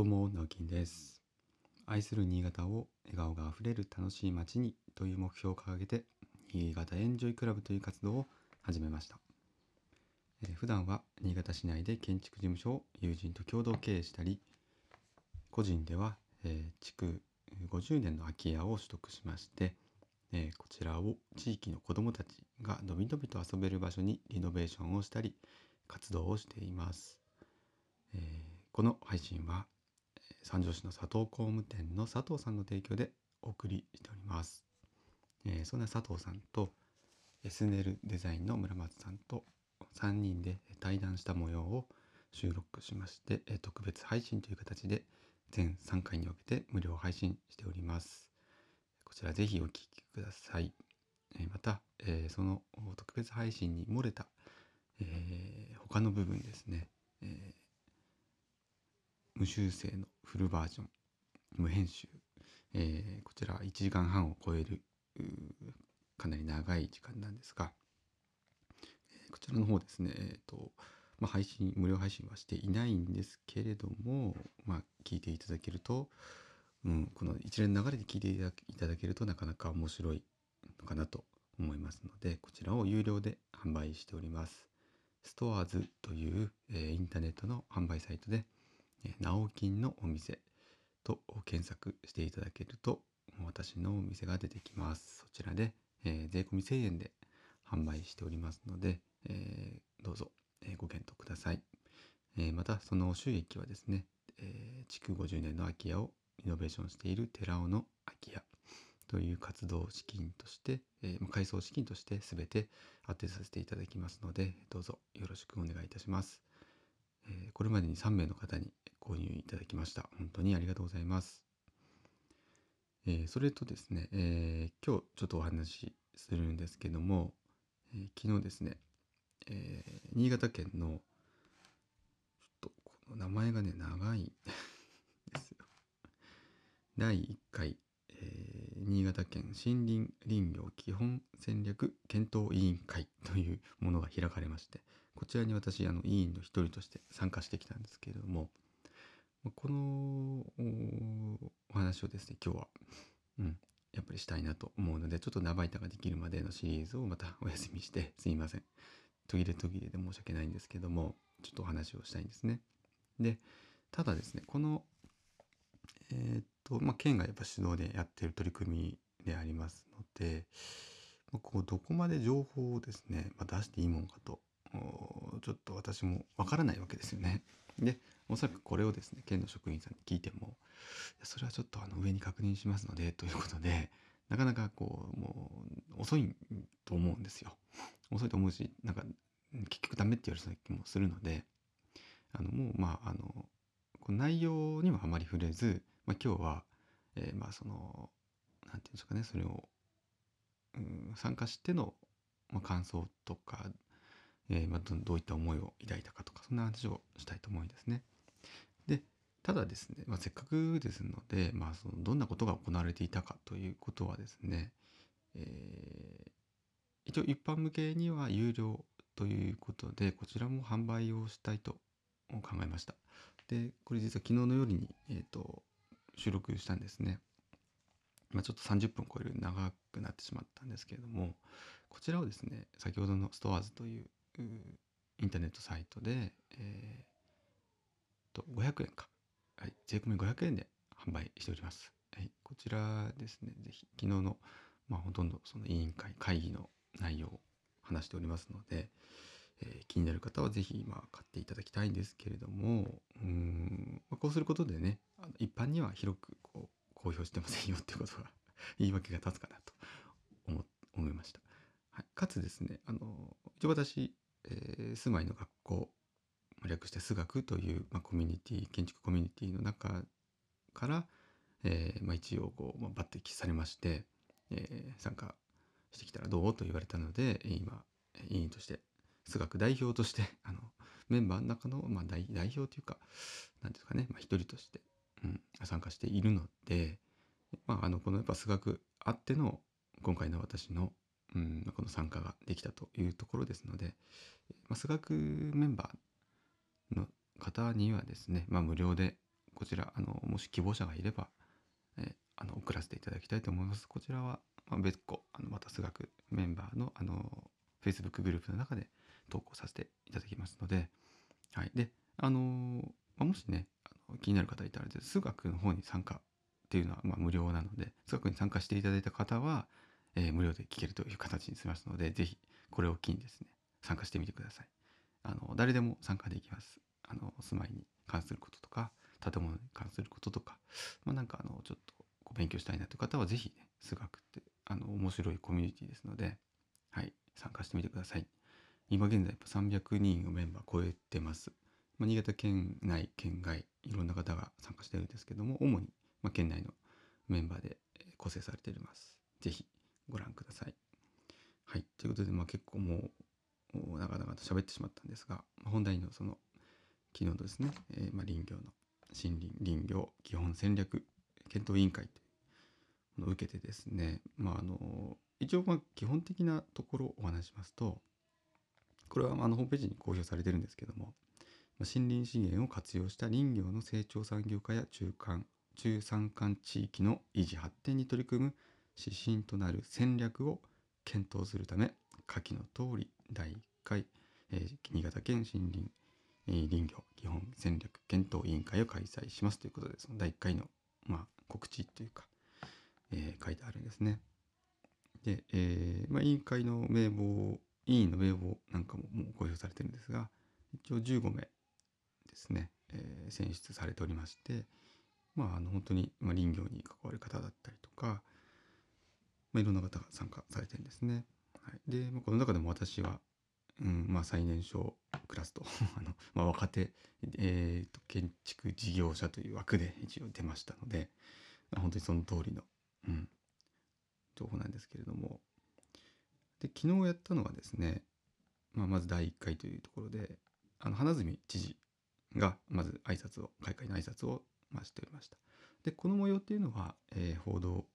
どうも、直樹です。愛する新潟を笑顔があふれる楽しい街にという目標を掲げて、新潟エンジョイクラブという活動を始めました。えー普段は新潟市内で建築事務所を友人と共同経営したり、個人では、えー築50年の空き家を取得しまして、えーこちらを地域の子どもたちがのびのびと遊べる場所にリノベーションをしたり、活動をしています。えこの配信は、三条市の佐藤工務店の佐藤さんの提供でお送りしております。えーそんな佐藤さんと SNL デザインの村松さんと3人で対談した模様を収録しまして、え特別配信という形で全3回に分けて無料配信しております。こちらぜひお聞きください。えまた、えその特別配信に漏れた、え他の部分ですね、え無修正のフルバージョン無編集、えーこちら1時間半を超えるかなり長い時間なんですが、えーこちらの方ですね、えーとまあ、配信無料配信はしていないんですけれども、まあ、聞いていただけると、うん、この一連の流れで聞いていただけるとなかなか面白いのかなと思いますのでこちらを有料で販売しております。ストアーズという、えーインターネットの販売サイトで直金のお店と検索していただけると私のお店が出てきます。そちらで、えー税込み1000円で販売しておりますので、えーどうぞ、えご検討ください。えまたその収益はですね、え築50年の空き家をリノベーションしている寺尾の空き家という活動資金として、えー改装資金として全て当てさせていただきますのでどうぞよろしくお願いいたします。えこれまでに3名の方に購入いただきました。本当にありがとうございます。えそれとですね、え今日ちょっとお話しするんですけども、え昨日ですね、え新潟県の、ちょっとこの名前がね、長いんですよ。第1回、え新潟県森林林業基本戦略検討委員会というものが開かれましてこちらに私あの委員の一人として参加してきたんですけれどもこのお話をですね今日は、うん、やっぱりしたいなと思うのでちょっと長板ができるまでのシリーズをまたお休みしてすいません途切れ途切れで申し訳ないんですけどもちょっとお話をしたいんですね。でただですねこのえーっと、まあ、県がやっぱ主導でやってる取り組みでありますので、まあこうどこまで情報をですね、まあ、出していいもんかと、ちょっと私もわからないわけですよね。で、おそらくこれをですね、県の職員さんに聞いても、それはちょっとあの上に確認しますので、ということで、なかなかこう、もう遅いと思うんですよ。遅いと思うし、なんか結局ダメって言われた気もするので、あの、もうまあ、あ、の内容にはあまり触れず、まあ、今日は、えーまあそのなんていうんですかねそれを、うん、参加しての、まあ、感想とか、えーまあ、どどういった思いを抱いたかとかそんな話をしたいと思うんですね。でただですね、まあ、せっかくですので、まあ、そのどんなことが行われていたかということはですね、えー一応一般向けには有料ということでこちらも販売をしたいと考えました。でこれ実は昨日の夜に、えー、と収録したんですね。まあ、ちょっと30分超える長くなってしまったんですけれどもこちらをですね先ほどのストアーズというインターネットサイトで、えーと500円か、はい、税込み500円で販売しております。はい、こちらですねぜひ昨日の、まあ、ほとんどその委員会会議の内容を話しておりますので、えー気になる方はぜひ今買っていただきたいんですけれどもうん、まあこうすることでねあの一般には広くこう公表してませんよっていうことが 言い訳が立つかなと思思いました。はい、かつですねあの一応私、えー住まいの学校略して数学という、まあ、コミュニティ建築コミュニティの中から、えーまあ、一応こう、まあ、抜擢されまして、えー参加してきたらどうと言われたので今委員として数学代表として あのメンバーの中の、まあ、代代表というか何ですかね、まあ、一人として、うん、参加しているので、まあ、あのこのやっぱ数学あっての今回の私の、うん、この参加ができたというところですので、まあ、数学メンバーの方にはですね、まあ、無料でこちらあのもし希望者がいれば、え、あの送らせていただきたいと思います。こちらは、まあ、別個あのまた数学メンバーのあの Facebook グループの中で投稿させていただきますので、はい、であのまあ、もしねあの気になる方いたら数学の方に参加っていうのはま無料なので数学に参加していただいた方は、えー、無料で聞けるという形にしますので是非これを機にですね参加してみてください。あの誰でも参加できます。あの住まいに関することとか建物に関することとか、まあ、なんかあのちょっとこう勉強したいなという方は是非ね数学ってあの面白いコミュニティですのではい参加してみてください。今現在300人をメンバー超えてます。まあ、新潟県内、県外、いろんな方が参加してるんですけども、主に、まあ、県内のメンバーで構成されています。ぜひご覧ください。はい。ということで、まあ、結構もう、長々と喋ってしまったんですが、ま、本題のその、昨日のですね、えー、まあ、林業の森林林業基本戦略検討委員会というものを受けてですね、まあ、あの一応まあ基本的なところをお話しますとこれはあのホームページに公表されてるんですけども森林資源を活用した林業の成長産業化や中間中山間地域の維持発展に取り組む指針となる戦略を検討するため下記の通り第1回、えー、新潟県森林、えー、林業基本戦略検討委員会を開催しますということでその第1回の、まあ、告知というか、えー、書いてあるんですね。で、えまあ、委員会の名簿委員の名簿なんかももう公表されてるんですが一応15名ですね、えー、選出されておりましてまああの本当に、まあ、林業に関わる方だったりとか、まあ、いろんな方が参加されてるんですね。はい、で、まあ、この中でも私は、うんまあ、最年少クラスと あの、まあ、若手、えーと、建築事業者という枠で一応出ましたので、あ、本当にその通りの、うん、情報なんですけれどもで昨日やったのはですね、まあ、まず第1回というところであの花角知事がまず挨拶を開会の挨拶をましておりました。でこの模様っていうのは、えー、報道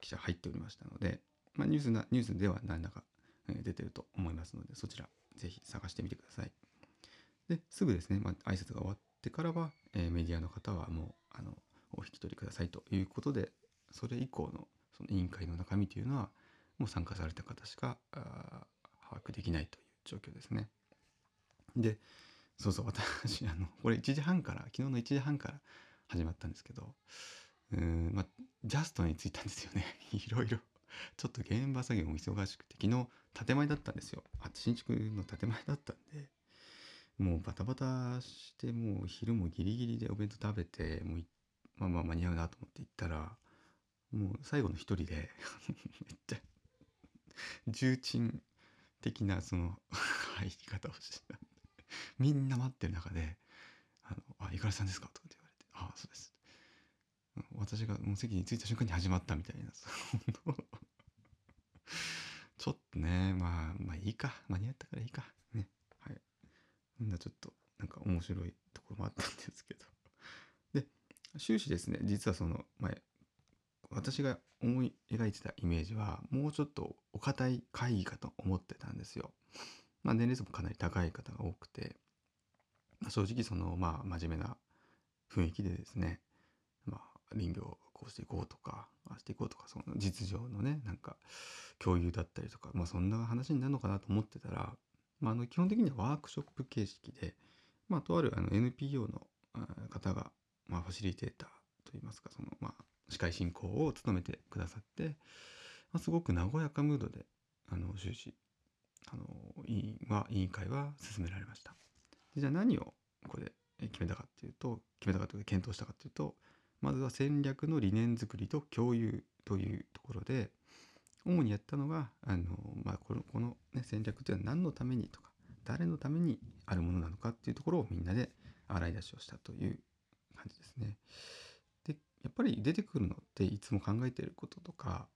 記者入っておりましたので、まあ、ニュースなニュースでは何らか、え、出てると思いますのでそちらぜひ探してみてください。ですぐですね、まあ、挨拶が終わってからは、えー、メディアの方はもうあのお引き取りくださいということでそれ以降のその委員会の中身というのはもう参加された方しか把握できないという状況ですね。でそうそう私あのこれ1時半から昨日の1時半から始まったんですけどうんまあジャストに着いたんですよね。いろいろ。ちょっと現場作業も忙しくて昨日建前だったんですよ。あ新築の建前だったんでもうバタバタしてもう昼もギリギリでお弁当食べてもうまあまあ間に合うなと思って行ったらもう最後の一人で めっちゃ重鎮的なその 入り方をしてみんな待ってる中で「あのあ五十嵐さんですか?」とかって言われて「ああそうです」私がもう席に着いた瞬間に始まったみたいなちょっとねまあまあいいか。間に合ったからいいか。ね。はい。そんなちょっとなんか面白いところもあったんですけど。で終始ですね実はその前私が思い描いてたイメージはもうちょっとお堅い会議かと思ってたんですよ。まあ、年齢層もかなり高い方が多くて、まあ、正直そのまあ真面目な雰囲気でですね、まあ、林業をこうしていこうとかしていこうとかその実情のねなんか共有だったりとか、まあ、そんな話になるのかなと思ってたら、まあ、あの基本的にはワークショップ形式で、まあ、とあるあの NPO の方が、まあ、ファシリテーターといいますかそのまあ司会進行を務めてくださって、まあ、すごく和やかムードであの終始あの委員は委員会は進められましたじゃあ何をここで決めたかっていうと決めたかというか検討したかっていうとまずは戦略の理念づくりと共有というところで主にやったのがあの、まあ、このこの、ね、戦略というのは何のためにとか誰のためにあるものなのかっていうところをみんなで洗い出しをしたという感じですね。でやっぱり出てくるのっていつも考えていることとか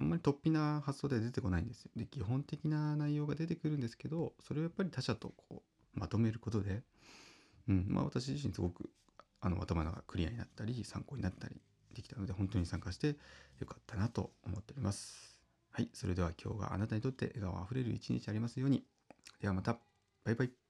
あんまり突飛な発想では出てこないんですよ。で基本的な内容が出てくるんですけどそれをやっぱり他者とこうまとめることで、うんまあ、私自身すごくあの頭がクリアになったり参考になったりできたので本当に参加してよかったなと思っております。はい、それでは今日があなたにとって笑顔あふれる一日ありますように。ではまた。バイバイ。